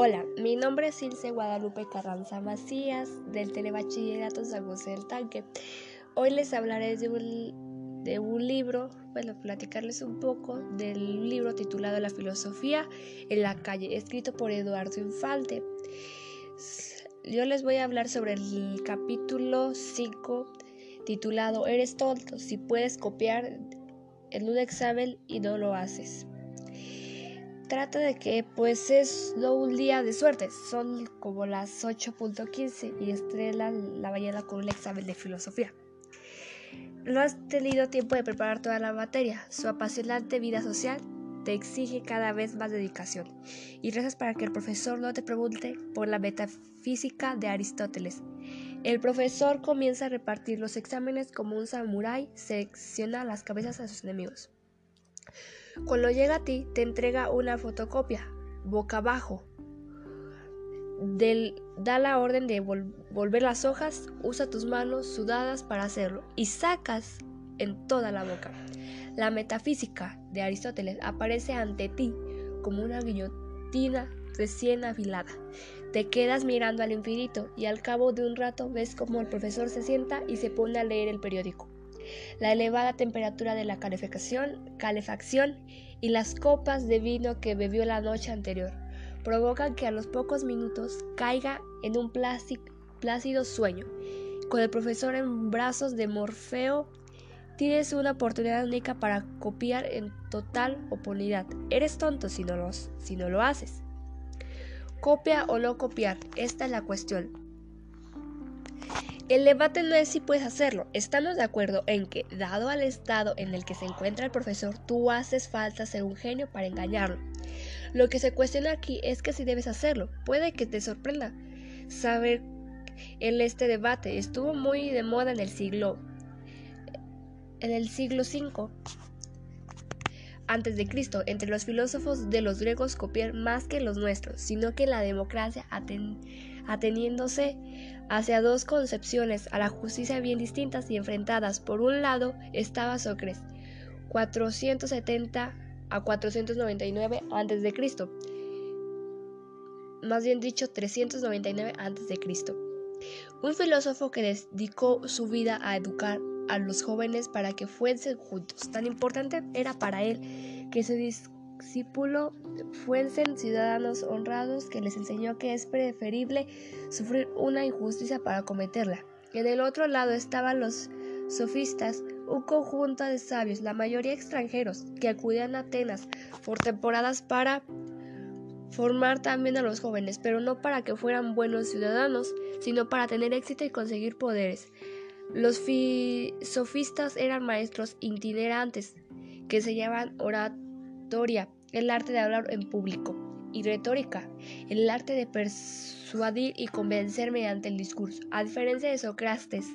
Hola, mi nombre es Ilse Guadalupe Carranza Macías del Telebachillerato San José del Tanque. Hoy les hablaré de un, de un libro, bueno, platicarles un poco del libro titulado La filosofía en la calle, escrito por Eduardo Infante. Yo les voy a hablar sobre el capítulo 5 titulado Eres tonto si puedes copiar en un examen y no lo haces trata de que pues es no un día de suerte, son como las 8.15 y estrella la mañana con un examen de filosofía. No has tenido tiempo de preparar toda la materia, su apasionante vida social te exige cada vez más dedicación y rezas para que el profesor no te pregunte por la metafísica de Aristóteles. El profesor comienza a repartir los exámenes como un samurái selecciona las cabezas a sus enemigos. Cuando llega a ti, te entrega una fotocopia, boca abajo. da la orden de volver las hojas, usa tus manos sudadas para hacerlo y sacas en toda la boca. La metafísica de Aristóteles aparece ante ti como una guillotina recién afilada. Te quedas mirando al infinito y al cabo de un rato ves como el profesor se sienta y se pone a leer el periódico la elevada temperatura de la calefacción, y las copas de vino que bebió la noche anterior provocan que a los pocos minutos caiga en un plácido sueño. Con el profesor en brazos de Morfeo, tienes una oportunidad única para copiar en total oportunidad. Eres tonto si no, los, si no lo haces. Copia o no copiar, esta es la cuestión. El debate no es si puedes hacerlo. Estamos de acuerdo en que, dado al estado en el que se encuentra el profesor, tú haces falta ser un genio para engañarlo. Lo que se cuestiona aquí es que si debes hacerlo. Puede que te sorprenda saber en este debate. Estuvo muy de moda en el siglo en el siglo V antes de Cristo entre los filósofos de los griegos copiar más que los nuestros, sino que la democracia ateniéndose hacia dos concepciones a la justicia bien distintas y enfrentadas. Por un lado estaba Sócrates, 470 a 499 a.C., más bien dicho 399 a.C., un filósofo que dedicó su vida a educar a los jóvenes para que fuesen juntos. Tan importante era para él que su discípulo fuesen ciudadanos honrados que les enseñó que es preferible sufrir una injusticia para cometerla. En el otro lado estaban los sofistas, un conjunto de sabios, la mayoría extranjeros, que acudían a Atenas por temporadas para formar también a los jóvenes, pero no para que fueran buenos ciudadanos, sino para tener éxito y conseguir poderes. Los sofistas eran maestros itinerantes que se llaman el arte de hablar en público, y retórica, el arte de persuadir y convencer mediante el discurso. A diferencia de Sócrates,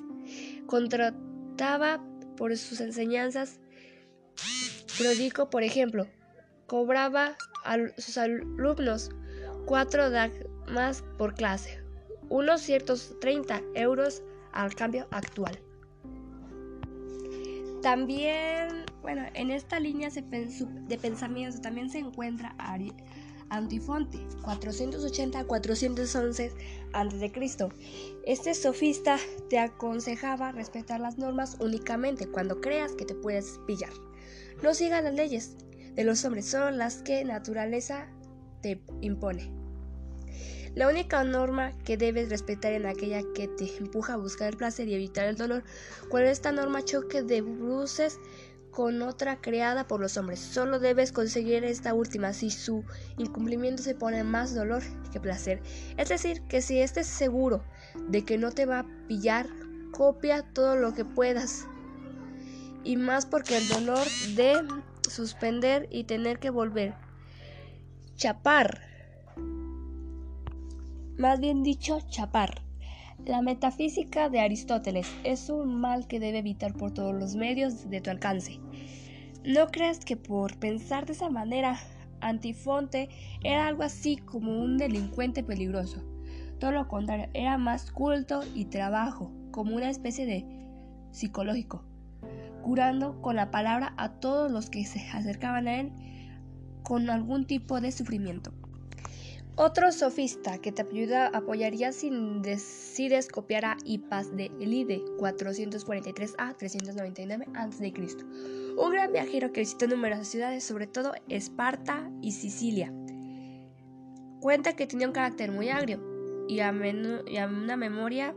contrataba por sus enseñanzas prodigo, por ejemplo, cobraba a sus alumnos cuatro más por clase, unos ciertos 30 euros al cambio actual. También, bueno, en esta línea de pensamiento también se encuentra Antifonte, 480-411 a.C. Este sofista te aconsejaba respetar las normas únicamente cuando creas que te puedes pillar. No sigas las leyes de los hombres, son las que naturaleza te impone. La única norma que debes respetar es aquella que te empuja a buscar el placer y evitar el dolor. Cuando esta norma choque de bruces con otra creada por los hombres, solo debes conseguir esta última si su incumplimiento se pone más dolor que placer. Es decir, que si estés seguro de que no te va a pillar, copia todo lo que puedas. Y más porque el dolor de suspender y tener que volver. Chapar más bien dicho, chapar. La metafísica de Aristóteles es un mal que debe evitar por todos los medios de tu alcance. No creas que por pensar de esa manera, Antifonte era algo así como un delincuente peligroso. Todo lo contrario, era más culto y trabajo, como una especie de psicológico, curando con la palabra a todos los que se acercaban a él con algún tipo de sufrimiento. Otro sofista que te ayuda, apoyaría si decides copiar a Hipas de Elide 443 a 399 a.C. Un gran viajero que visitó numerosas ciudades, sobre todo Esparta y Sicilia. Cuenta que tenía un carácter muy agrio y a, a una memoria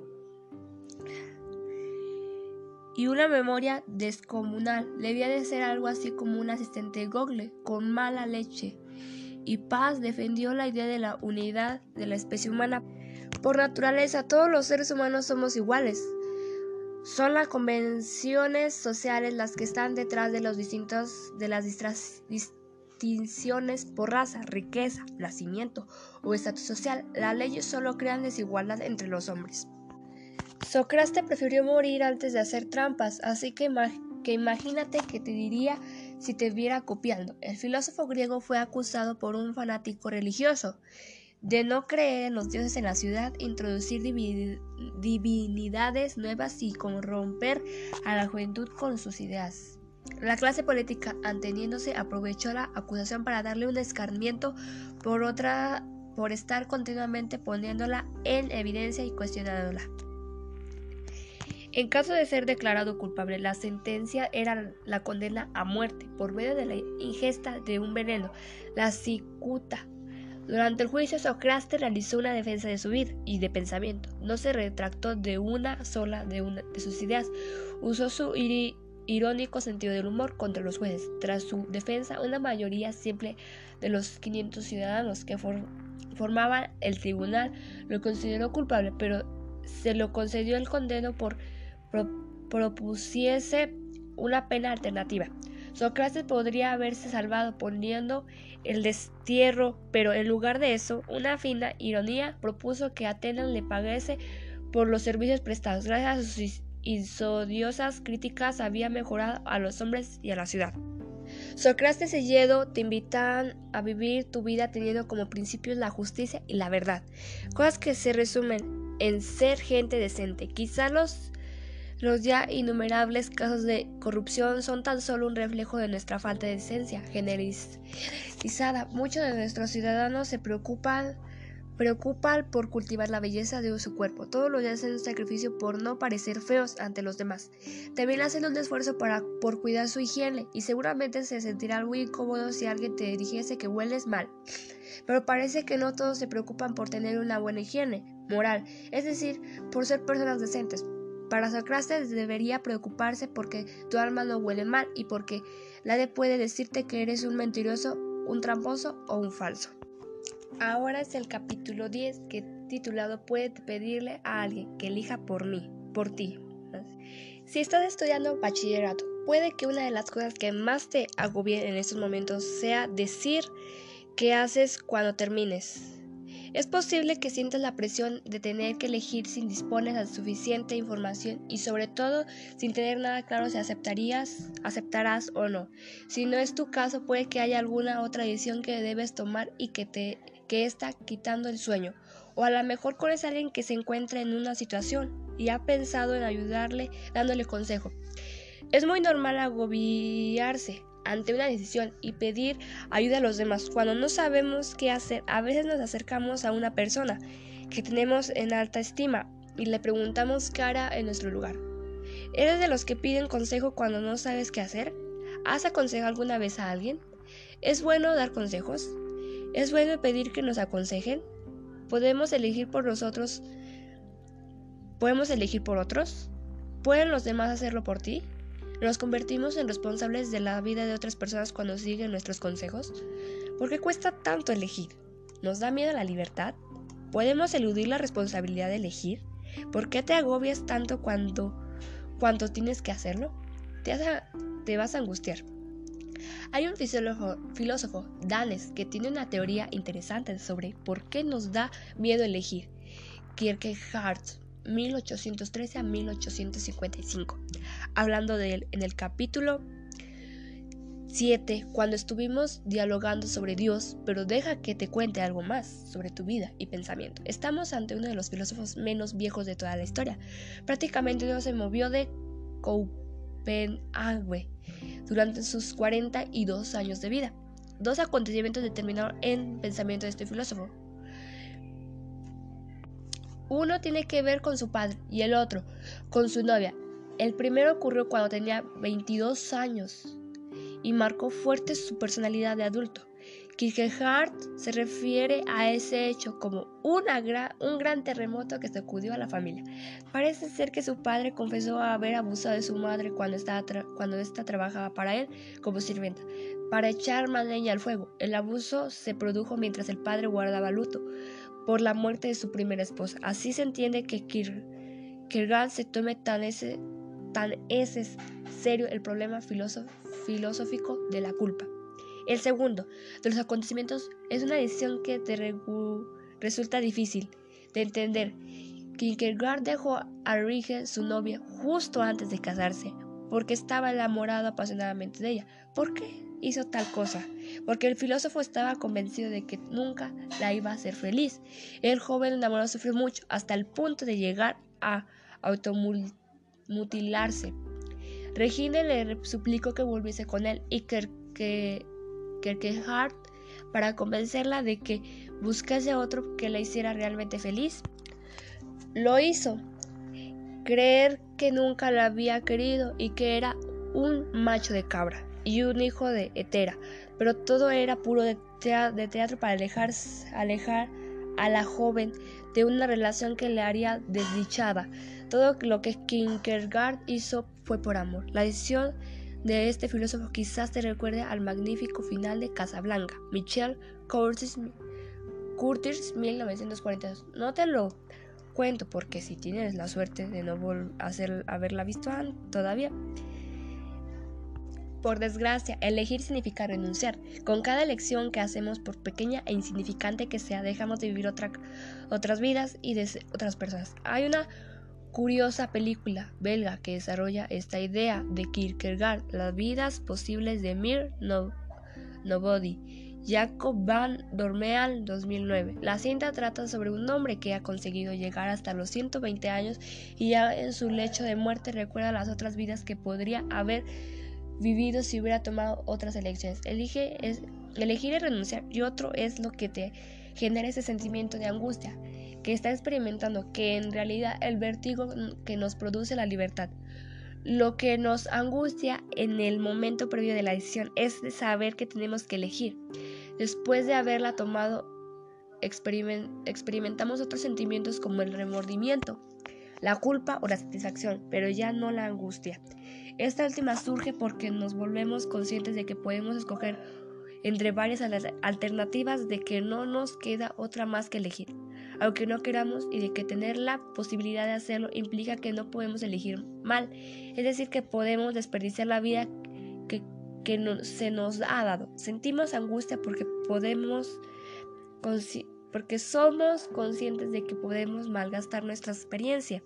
y una memoria descomunal. Debía de ser algo así como un asistente Google con mala leche. Y Paz defendió la idea de la unidad de la especie humana. Por naturaleza, todos los seres humanos somos iguales. Son las convenciones sociales las que están detrás de los distintos de las distinciones por raza, riqueza, nacimiento o estatus social. Las leyes solo crean desigualdad entre los hombres. Sócrates prefirió morir antes de hacer trampas, así que, que imagínate que te diría si te viera copiando. El filósofo griego fue acusado por un fanático religioso de no creer en los dioses en la ciudad, introducir divinidades nuevas y corromper a la juventud con sus ideas. La clase política, anteniéndose, aprovechó la acusación para darle un escarmiento por otra por estar continuamente poniéndola en evidencia y cuestionándola. En caso de ser declarado culpable, la sentencia era la condena a muerte por medio de la ingesta de un veneno, la cicuta. Durante el juicio, Sócrates realizó una defensa de su vida y de pensamiento. No se retractó de una sola de, una de sus ideas. Usó su irónico sentido del humor contra los jueces. Tras su defensa, una mayoría simple de los 500 ciudadanos que formaban el tribunal lo consideró culpable, pero se lo concedió el condeno por propusiese una pena alternativa. Sócrates podría haberse salvado poniendo el destierro, pero en lugar de eso, una fina ironía propuso que Atenas le pagase por los servicios prestados. Gracias a sus insodiosas críticas había mejorado a los hombres y a la ciudad. Sócrates y Yedo te invitan a vivir tu vida teniendo como principios la justicia y la verdad, cosas que se resumen en ser gente decente. Quizá los los ya innumerables casos de corrupción son tan solo un reflejo de nuestra falta de decencia generalizada. Muchos de nuestros ciudadanos se preocupan, por cultivar la belleza de su cuerpo. Todos los días hacen un sacrificio por no parecer feos ante los demás. También hacen un esfuerzo para, por cuidar su higiene y seguramente se sentirá muy incómodo si alguien te dijese que hueles mal. Pero parece que no todos se preocupan por tener una buena higiene moral, es decir, por ser personas decentes. Para Sócrates debería preocuparse porque tu alma no huele mal y porque nadie puede decirte que eres un mentiroso, un tramposo o un falso. Ahora es el capítulo 10 que titulado Puede pedirle a alguien que elija por mí, por ti. Si estás estudiando bachillerato, puede que una de las cosas que más te agobien en estos momentos sea decir qué haces cuando termines. Es posible que sientas la presión de tener que elegir sin dispones de suficiente información y sobre todo sin tener nada claro si aceptarías, aceptarás o no. Si no es tu caso, puede que haya alguna otra decisión que debes tomar y que te que está quitando el sueño. O a lo mejor conoces a alguien que se encuentra en una situación y ha pensado en ayudarle dándole consejo. Es muy normal agobiarse, ante una decisión y pedir ayuda a los demás. Cuando no sabemos qué hacer, a veces nos acercamos a una persona que tenemos en alta estima y le preguntamos hará en nuestro lugar. ¿Eres de los que piden consejo cuando no sabes qué hacer? ¿Has aconsejado alguna vez a alguien? ¿Es bueno dar consejos? ¿Es bueno pedir que nos aconsejen? ¿Podemos elegir por nosotros? ¿Podemos elegir por otros? ¿Pueden los demás hacerlo por ti? ¿Nos convertimos en responsables de la vida de otras personas cuando siguen nuestros consejos? ¿Por qué cuesta tanto elegir? ¿Nos da miedo la libertad? ¿Podemos eludir la responsabilidad de elegir? ¿Por qué te agobias tanto cuando, cuando tienes que hacerlo? Te, te vas a angustiar. Hay un filósofo, Danes, que tiene una teoría interesante sobre por qué nos da miedo elegir. Kierkegaard 1813 a 1855. Hablando de él en el capítulo 7, cuando estuvimos dialogando sobre Dios, pero deja que te cuente algo más sobre tu vida y pensamiento. Estamos ante uno de los filósofos menos viejos de toda la historia. Prácticamente no se movió de Copenhague durante sus 42 años de vida. Dos acontecimientos determinaron el pensamiento de este filósofo. Uno tiene que ver con su padre y el otro con su novia. El primero ocurrió cuando tenía 22 años y marcó fuerte su personalidad de adulto. Kierkegaard se refiere a ese hecho como un gran terremoto que sacudió a la familia. Parece ser que su padre confesó haber abusado de su madre cuando, ésta trabajaba para él como sirvienta, para echar más leña al fuego. El abuso se produjo mientras el padre guardaba luto por la muerte de su primera esposa. Así se entiende que Kierkegaard se tome tan ese, tan ese serio el problema filosófico de la culpa. El segundo de los acontecimientos es una decisión que te resulta difícil de entender. Kierkegaard dejó a Rige, su novia, justo antes de casarse, porque estaba enamorado apasionadamente de ella. ¿Por qué hizo tal cosa? Porque el filósofo estaba convencido de que nunca la iba a hacer feliz. El joven enamorado sufrió mucho, hasta el punto de llegar a automutilarse. Regine le suplicó que volviese con él y que, Kierkegaard para convencerla de que buscase a otro que la hiciera realmente feliz. Lo hizo. Creer que nunca la había querido y que era un macho de cabra y un hijo de hetera, pero todo era puro de, teatro para alejar, alejar a la joven de una relación que le haría desdichada. Todo lo que Kierkegaard hizo fue por amor. La decisión de este filósofo quizás te recuerde al magnífico final de Casablanca, Michel Curtis, Curtis 1942. No te lo cuento porque si tienes la suerte de no hacer, haberla visto todavía. Por desgracia, elegir significa renunciar. Con cada elección que hacemos, por pequeña e insignificante que sea, dejamos de vivir otras vidas y de otras personas. Hay una curiosa película belga que desarrolla esta idea de Kierkegaard, Las vidas posibles de Mir Nobody. Jacob Van Dormeal 2009. La cinta trata sobre un hombre que ha conseguido llegar hasta los 120 años y ya en su lecho de muerte recuerda las otras vidas que podría haber vivido si hubiera tomado otras elecciones. Es, elegir y renunciar y otro es lo que te genera ese sentimiento de angustia que está experimentando, que en realidad el vértigo que nos produce la libertad. Lo que nos angustia en el momento previo de la decisión es de saber que tenemos que elegir. Después de haberla tomado, experimentamos otros sentimientos como el remordimiento, la culpa o la satisfacción, pero ya no la angustia. Esta última surge porque nos volvemos conscientes de que podemos escoger entre varias alternativas de que no nos queda otra más que elegir, aunque no queramos y de que tener la posibilidad de hacerlo implica que no podemos elegir mal, es decir, que podemos desperdiciar la vida que, se nos ha dado. Sentimos angustia porque podemos porque somos conscientes de que podemos malgastar nuestra experiencia.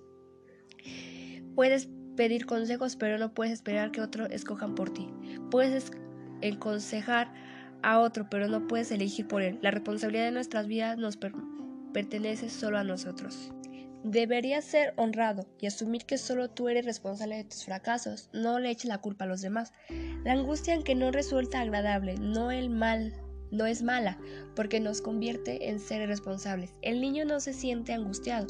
Puedes pedir consejos, pero no puedes esperar que otros escojan por ti. Puedes aconsejar a otro, pero no puedes elegir por él. La responsabilidad de nuestras vidas nos pertenece solo a nosotros. Deberías ser honrado y asumir que solo tú eres responsable de tus fracasos. No le eches la culpa a los demás. La angustia en que no resulta agradable, no el mal, no es mala, porque nos convierte en seres responsables. El niño no se siente angustiado.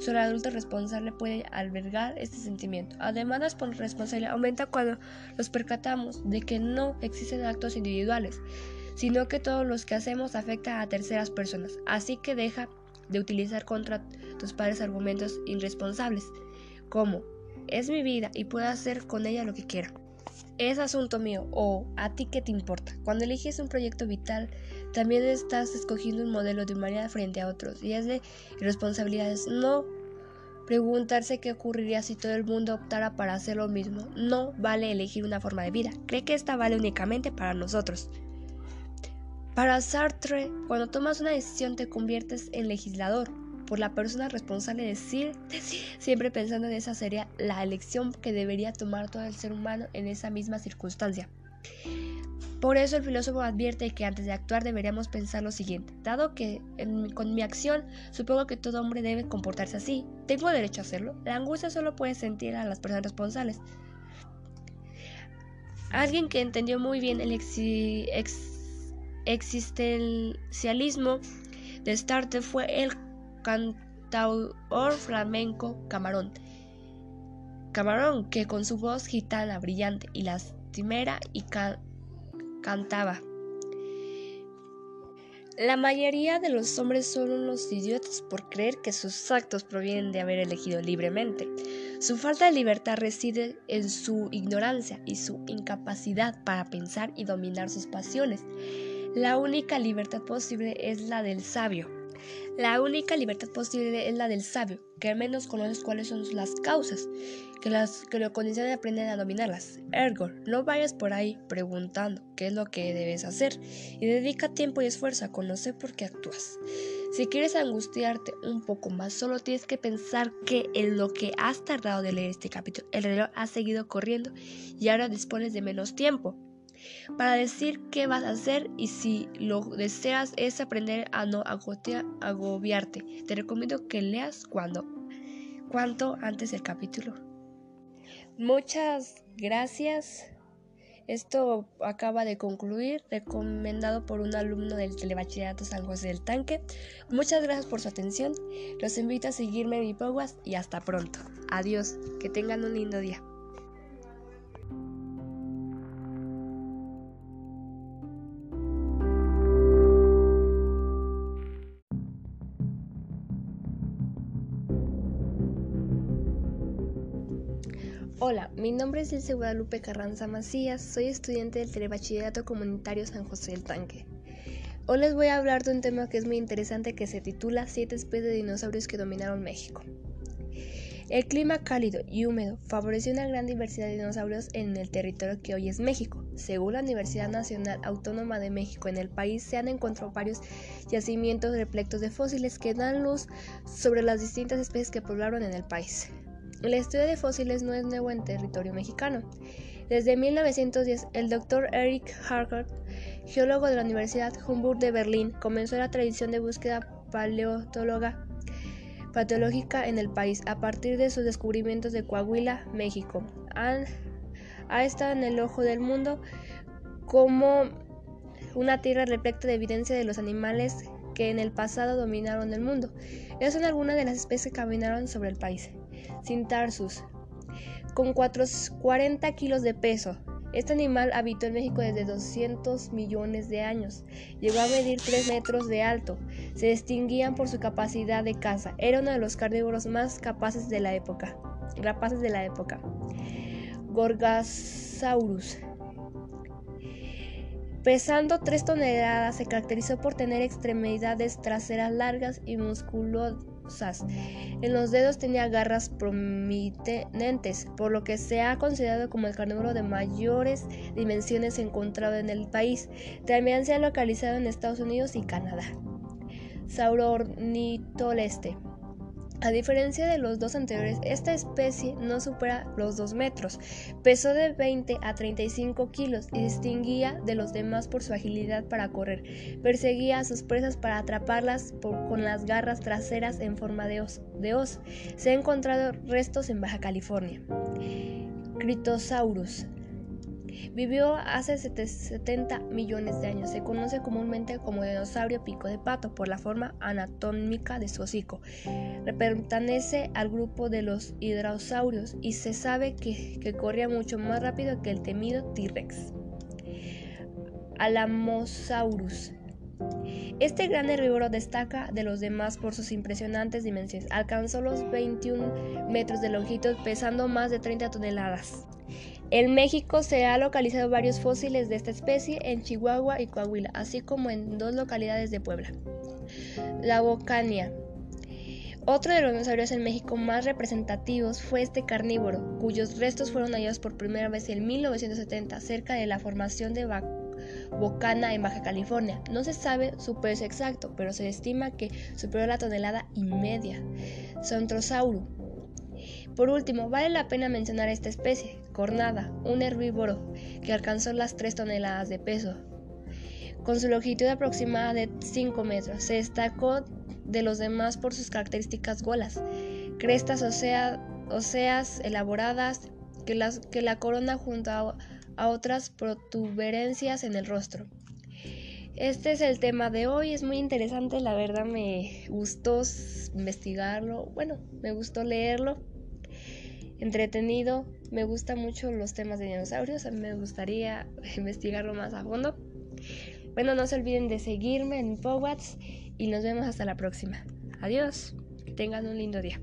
Solo el adulto responsable puede albergar este sentimiento. Además, la responsabilidad aumenta cuando nos percatamos de que no existen actos individuales, sino que todos los que hacemos afectan a terceras personas. Así que deja de utilizar contra tus padres argumentos irresponsables, como es mi vida y puedo hacer con ella lo que quiera. Es asunto mío o a ti qué te importa. Cuando eliges un proyecto vital, también estás escogiendo un modelo de humanidad frente a otros y es de irresponsabilidades. No preguntarse qué ocurriría si todo el mundo optara para hacer lo mismo. No vale elegir una forma de vida. Cree que esta vale únicamente para nosotros. Para Sartre, cuando tomas una decisión te conviertes en legislador por la persona responsable de decir, siempre pensando en esa sería la elección que debería tomar todo el ser humano en esa misma circunstancia. Por eso el filósofo advierte que antes de actuar deberíamos pensar lo siguiente. Dado que con mi acción supongo que todo hombre debe comportarse así, ¿tengo derecho a hacerlo? La angustia solo puede sentir a las personas responsables. Alguien que entendió muy bien el existencialismo de Starter fue el cantaor flamenco Camarón. Camarón, que con su voz gitana, brillante y lastimera y cantaba. La mayoría de los hombres son unos idiotas por creer que sus actos provienen de haber elegido libremente. Su falta de libertad reside en su ignorancia y su incapacidad para pensar y dominar sus pasiones. La única libertad posible es la del sabio. La única libertad posible es la del sabio, que al menos conoce cuáles son las causas que, las, que lo condicionan a aprender a dominarlas. Ergo, no vayas por ahí preguntando qué es lo que debes hacer y dedica tiempo y esfuerzo a conocer por qué actúas. Si quieres angustiarte un poco más, solo tienes que pensar que en lo que has tardado de leer este capítulo, el reloj ha seguido corriendo y ahora dispones de menos tiempo para decir qué vas a hacer y si lo deseas es aprender a no agobiarte. Te recomiendo que leas cuando, cuanto antes del capítulo. Muchas gracias. Esto acaba de concluir, recomendado por un alumno del Telebachillerato San José del Tanque. Muchas gracias por su atención. Los invito a seguirme en mi podcast y hasta pronto. Adiós. Que tengan un lindo día. Hola, mi nombre es Ilse Guadalupe Carranza Macías, soy estudiante del Telebachillerato Comunitario San José del Tanque. Hoy les voy a hablar de un tema que es muy interesante que se titula Siete especies de dinosaurios que dominaron México. El clima cálido y húmedo favoreció una gran diversidad de dinosaurios en el territorio que hoy es México. Según la Universidad Nacional Autónoma de México, en el país se han encontrado varios yacimientos repletos de fósiles que dan luz sobre las distintas especies que poblaron en el país. El estudio de fósiles no es nuevo en territorio mexicano. Desde 1910, el doctor Eric Harkert, geólogo de la Universidad Humboldt de Berlín, comenzó la tradición de búsqueda paleontóloga patológica en el país a partir de sus descubrimientos de Coahuila, México. ha estado en el ojo del mundo como una tierra repleta de evidencia de los animales que en el pasado dominaron el mundo. Esas son algunas de las especies que caminaron sobre el país. Sintarsus, con 40 kilos de peso. Este animal habitó en México desde 200 millones de años. Llegó a medir 3 metros de alto. Se distinguían por su capacidad de caza. Era uno de los carnívoros más capaces de la época. Rapaces de la época. Gorgasaurus. Pesando 3 toneladas, se caracterizó por tener extremidades traseras largas y en los dedos tenía garras prominentes, por lo que se ha considerado como el carnívoro de mayores dimensiones encontrado en el país. También se ha localizado en Estados Unidos y Canadá. Sauroornitoleste. A diferencia de los dos anteriores, esta especie no supera los 2 metros, pesó de 20 a 35 kilos y distinguía de los demás por su agilidad para correr. Perseguía a sus presas para atraparlas con las garras traseras en forma de hoz. de. Se han encontrado restos en Baja California. Critosaurus. Vivió hace 70 millones de años. Se conoce comúnmente como dinosaurio pico de pato por la forma anatómica de su hocico. Pertenece al grupo de los hidrosaurios y se sabe que, que corría mucho más rápido que el temido T-Rex. Alamosaurus. Este gran herbívoro destaca de los demás por sus impresionantes dimensiones. Alcanzó los 21 metros de longitud, pesando más de 30 toneladas. En México se han localizado varios fósiles de esta especie en Chihuahua y Coahuila, así como en dos localidades de Puebla. La Bocania. Otro de los dinosaurios en México más representativos fue este carnívoro, cuyos restos fueron hallados por primera vez en 1970 cerca de la formación de Bocana en Baja California. No se sabe su peso exacto, pero se estima que superó la tonelada y media. Sontrosaurus por último, vale la pena mencionar esta especie, cornada, un herbívoro que alcanzó las 3 toneladas de peso. Con su longitud aproximada de 5 metros, se destacó de los demás por sus características golas, crestas óseas elaboradas que, la corona junto a, a otras protuberancias en el rostro. Este es el tema de hoy, es muy interesante, la verdad me gustó investigarlo, bueno, me gustó leerlo, entretenido, me gustan mucho los temas de dinosaurios, a mí me gustaría investigarlo más a fondo. Bueno, no se olviden de seguirme en Powats y nos vemos hasta la próxima. Adiós, que tengan un lindo día.